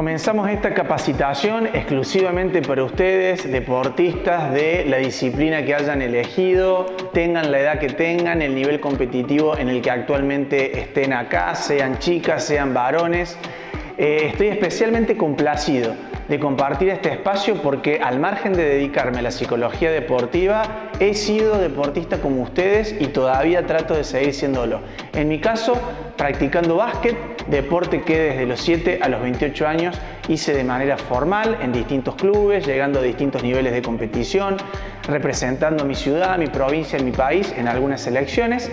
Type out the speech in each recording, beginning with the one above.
Comenzamos esta capacitación exclusivamente para ustedes, deportistas de la disciplina que hayan elegido, tengan la edad que tengan, el nivel competitivo en el que actualmente estén acá, sean chicas, sean varones. Eh, estoy especialmente complacido de compartir este espacio porque al margen de dedicarme a la psicología deportiva, he sido deportista como ustedes y todavía trato de seguir siéndolo. En mi caso, practicando básquet, deporte que desde los 7 a los 28 años hice de manera formal en distintos clubes, llegando a distintos niveles de competición, representando mi ciudad, mi provincia, mi país en algunas selecciones.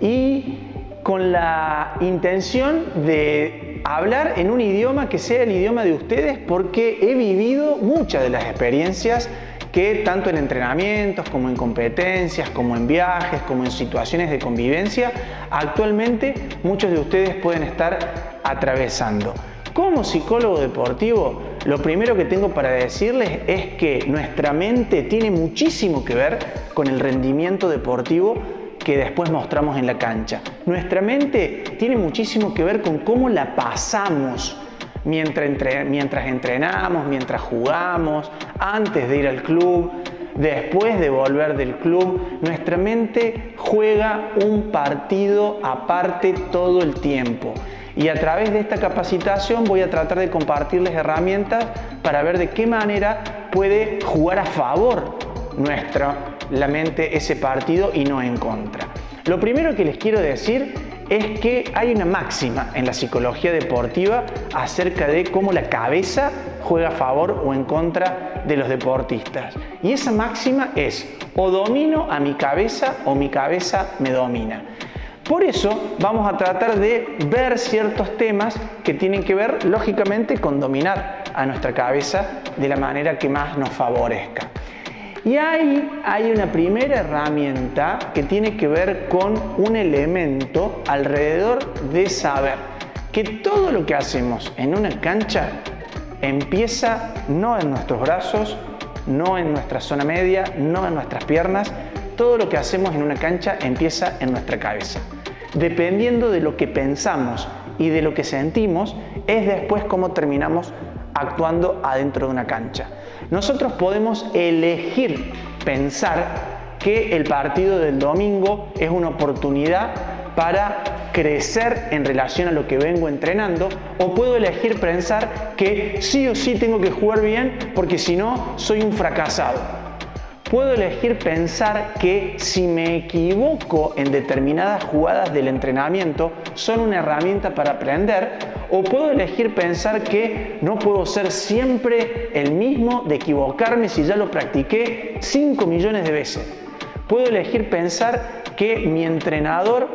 Y con la intención de hablar en un idioma que sea el idioma de ustedes porque he vivido muchas de las experiencias que tanto en entrenamientos como en competencias, como en viajes, como en situaciones de convivencia, actualmente muchos de ustedes pueden estar atravesando. Como psicólogo deportivo, lo primero que tengo para decirles es que nuestra mente tiene muchísimo que ver con el rendimiento deportivo que después mostramos en la cancha. Nuestra mente tiene muchísimo que ver con cómo la pasamos mientras, mientras entrenamos, mientras jugamos, antes de ir al club, después de volver del club. Nuestra mente juega un partido aparte todo el tiempo. Y a través de esta capacitación voy a tratar de compartirles herramientas para ver de qué manera puede jugar a favor nuestra la mente ese partido y no en contra. Lo primero que les quiero decir es que hay una máxima en la psicología deportiva acerca de cómo la cabeza juega a favor o en contra de los deportistas. Y esa máxima es o domino a mi cabeza o mi cabeza me domina. Por eso vamos a tratar de ver ciertos temas que tienen que ver lógicamente con dominar a nuestra cabeza de la manera que más nos favorezca. Y ahí hay una primera herramienta que tiene que ver con un elemento alrededor de saber que todo lo que hacemos en una cancha empieza no en nuestros brazos, no en nuestra zona media, no en nuestras piernas, todo lo que hacemos en una cancha empieza en nuestra cabeza. Dependiendo de lo que pensamos y de lo que sentimos, es después cómo terminamos actuando adentro de una cancha. Nosotros podemos elegir pensar que el partido del domingo es una oportunidad para crecer en relación a lo que vengo entrenando o puedo elegir pensar que sí o sí tengo que jugar bien porque si no soy un fracasado puedo elegir pensar que si me equivoco en determinadas jugadas del entrenamiento son una herramienta para aprender o puedo elegir pensar que no puedo ser siempre el mismo de equivocarme si ya lo practiqué 5 millones de veces. Puedo elegir pensar que mi entrenador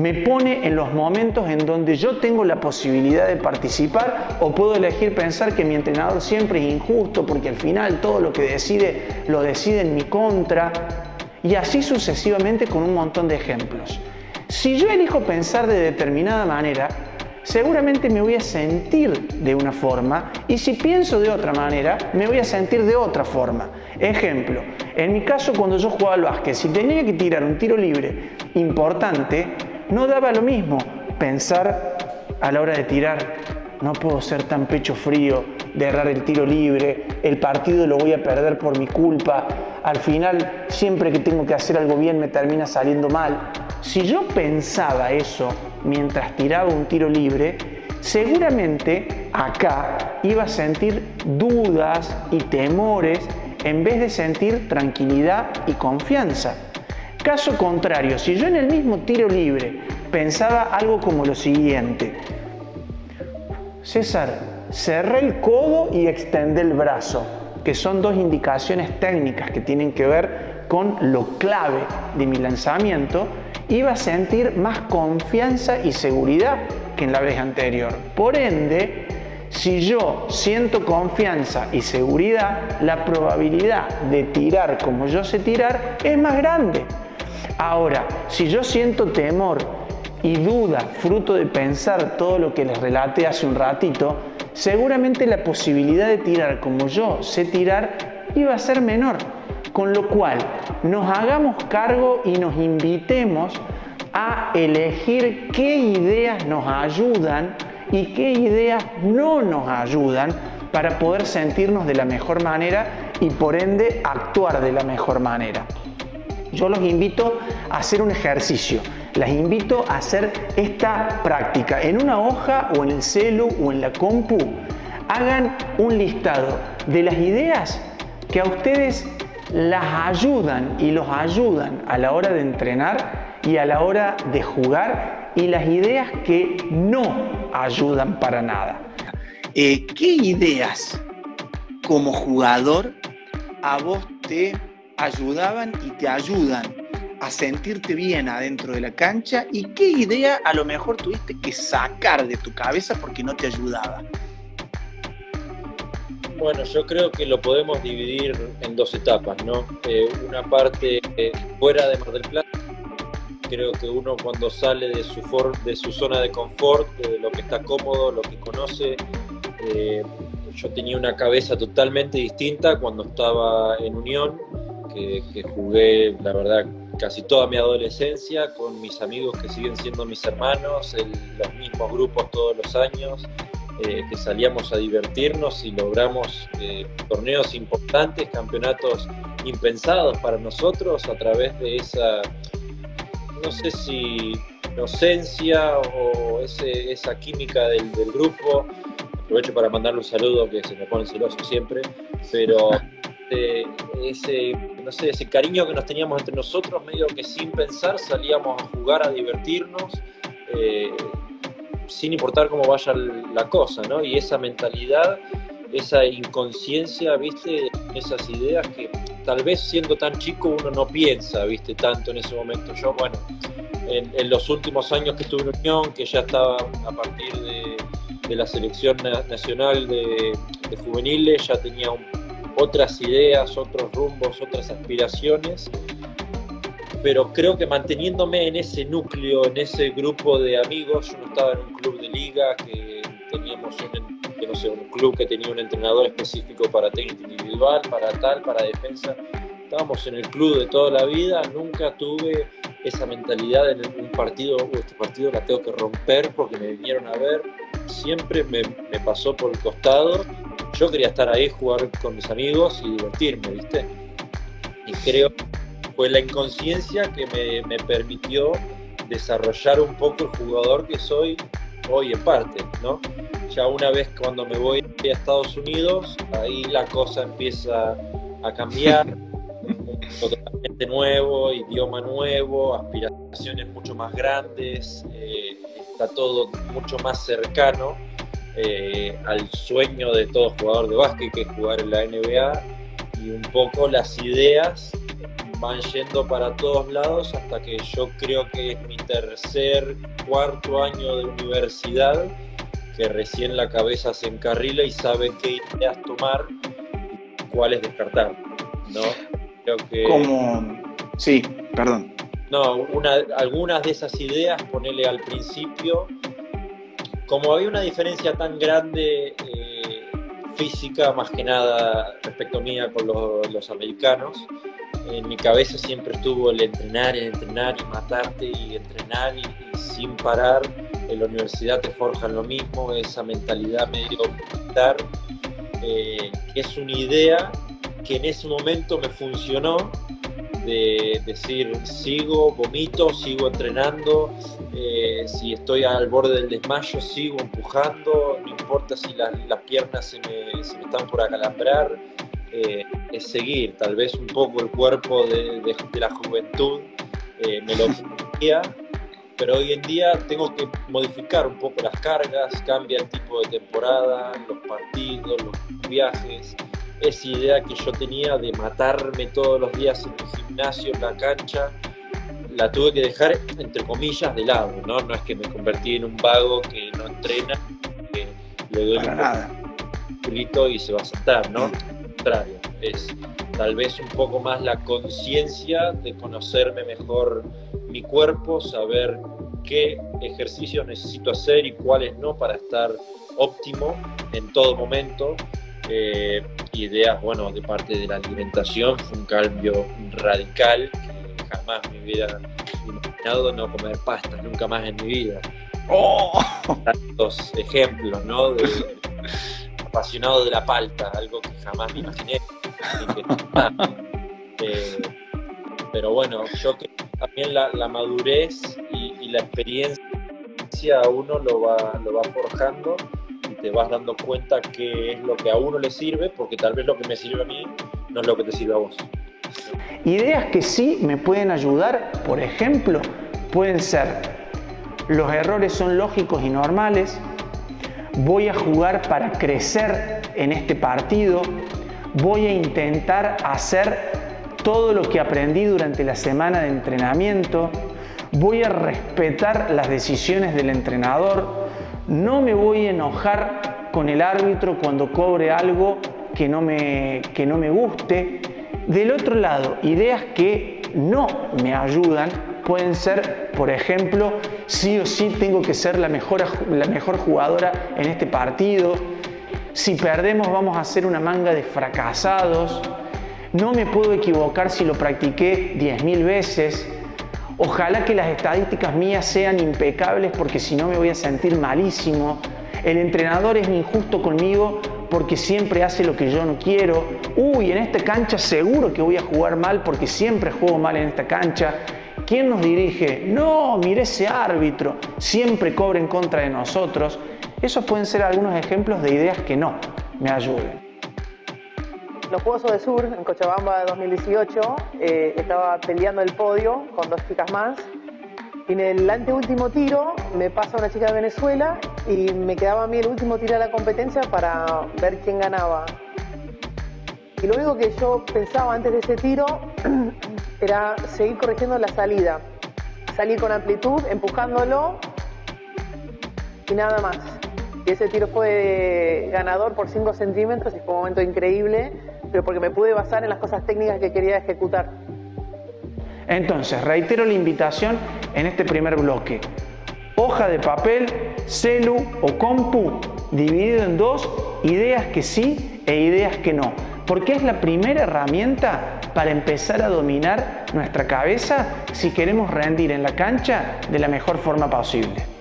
me pone en los momentos en donde yo tengo la posibilidad de participar o puedo elegir pensar que mi entrenador siempre es injusto porque al final todo lo que decide lo decide en mi contra y así sucesivamente con un montón de ejemplos. Si yo elijo pensar de determinada manera, seguramente me voy a sentir de una forma y si pienso de otra manera, me voy a sentir de otra forma. Ejemplo, en mi caso cuando yo jugaba al básquet, si tenía que tirar un tiro libre importante, no daba lo mismo pensar a la hora de tirar, no puedo ser tan pecho frío de errar el tiro libre, el partido lo voy a perder por mi culpa, al final siempre que tengo que hacer algo bien me termina saliendo mal. Si yo pensaba eso mientras tiraba un tiro libre, seguramente acá iba a sentir dudas y temores en vez de sentir tranquilidad y confianza. Caso contrario, si yo en el mismo tiro libre pensaba algo como lo siguiente, César, cerré el codo y extendé el brazo, que son dos indicaciones técnicas que tienen que ver con lo clave de mi lanzamiento, iba a sentir más confianza y seguridad que en la vez anterior. Por ende, si yo siento confianza y seguridad, la probabilidad de tirar como yo sé tirar es más grande. Ahora, si yo siento temor y duda, fruto de pensar todo lo que les relaté hace un ratito, seguramente la posibilidad de tirar como yo sé tirar iba a ser menor. Con lo cual, nos hagamos cargo y nos invitemos a elegir qué ideas nos ayudan y qué ideas no nos ayudan para poder sentirnos de la mejor manera y por ende actuar de la mejor manera. Yo los invito a hacer un ejercicio, las invito a hacer esta práctica en una hoja o en el celu o en la compu. Hagan un listado de las ideas que a ustedes las ayudan y los ayudan a la hora de entrenar y a la hora de jugar y las ideas que no ayudan para nada. Eh, ¿Qué ideas como jugador a vos te ayudaban y te ayudan a sentirte bien adentro de la cancha y qué idea a lo mejor tuviste que sacar de tu cabeza porque no te ayudaba? Bueno, yo creo que lo podemos dividir en dos etapas, ¿no? Eh, una parte eh, fuera de Mar del Plata, creo que uno cuando sale de su, de su zona de confort, lo que está cómodo, lo que conoce, eh, yo tenía una cabeza totalmente distinta cuando estaba en Unión, que, que jugué, la verdad, casi toda mi adolescencia con mis amigos que siguen siendo mis hermanos, los mismos grupos todos los años, eh, que salíamos a divertirnos y logramos eh, torneos importantes, campeonatos impensados para nosotros a través de esa, no sé si inocencia o esa química del, del grupo. Aprovecho para mandarle un saludo que se me pone celoso siempre, pero ese, no sé, ese cariño que nos teníamos entre nosotros, medio que sin pensar salíamos a jugar, a divertirnos, eh, sin importar cómo vaya la cosa, ¿no? Y esa mentalidad, esa inconsciencia, ¿viste? Esas ideas que tal vez siendo tan chico uno no piensa, ¿viste? Tanto en ese momento. Yo, bueno, en, los últimos años que estuve en Unión, que ya estaba a partir de, la selección nacional de, de juveniles, ya tenía un otras ideas, otros rumbos, otras aspiraciones, pero creo que manteniéndome en ese núcleo, en ese grupo de amigos, yo no estaba en un club de liga, que teníamos un, no sé, un club que tenía un entrenador específico para técnica individual, para tal, para defensa, estábamos en el club de toda la vida, nunca tuve esa mentalidad en un partido, este partido la tengo que romper porque me vinieron a ver, siempre me, me pasó por el costado yo quería estar ahí, jugar con mis amigos y divertirme, ¿viste? Y creo que fue la inconsciencia que me, permitió desarrollar un poco el jugador que soy hoy en parte, ¿no? Ya una vez cuando me voy a Estados Unidos, ahí la cosa empieza a cambiar, totalmente nuevo, idioma nuevo, aspiraciones mucho más grandes, eh, está todo mucho más cercano eh, al sueño de todo jugador de básquet, que es jugar en la NBA, y un poco las ideas van yendo para todos lados hasta que yo creo que es mi tercer, cuarto año de universidad, que recién la cabeza se encarrila y sabe qué ideas tomar y cuáles descartar, ¿no? Creo que... Como... Sí, perdón. No, una, algunas de esas ideas, ponerle al principio, como había una diferencia tan grande eh, física, más que nada respecto mía con los, americanos, en mi cabeza siempre estuvo el entrenar, el entrenar y matarte y entrenar y, sin parar. En la universidad te forjan lo mismo, esa mentalidad medio militar, eh, es una idea que en ese momento me funcionó de decir sigo, vomito, sigo entrenando, eh, si estoy al borde del desmayo sigo empujando, no importa si las piernas se me, están por acalambrar, eh, es seguir, tal vez un poco el cuerpo de, la juventud eh, me lo pedía, pero hoy en día tengo que modificar un poco las cargas, cambia el tipo de temporada, los partidos, los viajes, esa idea que yo tenía de matarme todos los días en el gimnasio, en la cancha, la tuve que dejar, entre comillas, de lado, ¿no? No es que me convertí en un vago que no entrena, que le doy un grito y se va a saltar, ¿no? Al contrario, es tal vez un poco más la conciencia de conocerme mejor mi cuerpo, saber qué ejercicios necesito hacer y cuáles no para estar óptimo en todo momento eh, ideas, bueno, de parte de la alimentación, fue un cambio radical que jamás me hubiera imaginado no comer pasta, nunca más en mi vida. Oh. Tantos ejemplos, ¿no? De, apasionado de la palta, algo que jamás me imaginé. Eh, pero bueno, yo creo que también la, madurez y, la experiencia a uno lo va, lo va forjando te vas dando cuenta que es lo que a uno le sirve, porque tal vez lo que me sirve a mí no es lo que te sirve a vos. Ideas que sí me pueden ayudar, por ejemplo, pueden ser los errores son lógicos y normales, voy a jugar para crecer en este partido, voy a intentar hacer todo lo que aprendí durante la semana de entrenamiento, voy a respetar las decisiones del entrenador, no me voy a enojar con el árbitro cuando cobre algo que no me, que no me guste. Del otro lado, ideas que no me ayudan pueden ser, por ejemplo, sí o sí tengo que ser la mejor, la mejor jugadora en este partido, si perdemos vamos a hacer una manga de fracasados, no me puedo equivocar si lo practiqué 10.000 veces, ojalá que las estadísticas mías sean impecables porque si no me voy a sentir malísimo, el entrenador es injusto conmigo porque siempre hace lo que yo no quiero. Uy, en esta cancha seguro que voy a jugar mal porque siempre juego mal en esta cancha. ¿Quién nos dirige? No, mire ese árbitro, siempre cobra en contra de nosotros. Esos pueden ser algunos ejemplos de ideas que no me ayuden. Los Juegos de Sur en Cochabamba de 2018 eh, estaba peleando el podio con dos chicas más y en el anteúltimo tiro me pasa una chica de Venezuela y me quedaba a mí el último tiro de la competencia para ver quién ganaba. Y lo único que yo pensaba antes de ese tiro era seguir corrigiendo la salida. Salir con amplitud, empujándolo y nada más. Y ese tiro fue ganador por 5 centímetros y fue un momento increíble, pero porque me pude basar en las cosas técnicas que quería ejecutar. Entonces, reitero la invitación en este primer bloque. Hoja de papel, celu o compu, dividido en dos, ideas que sí e ideas que no. Porque es la primera herramienta para empezar a dominar nuestra cabeza si queremos rendir en la cancha de la mejor forma posible.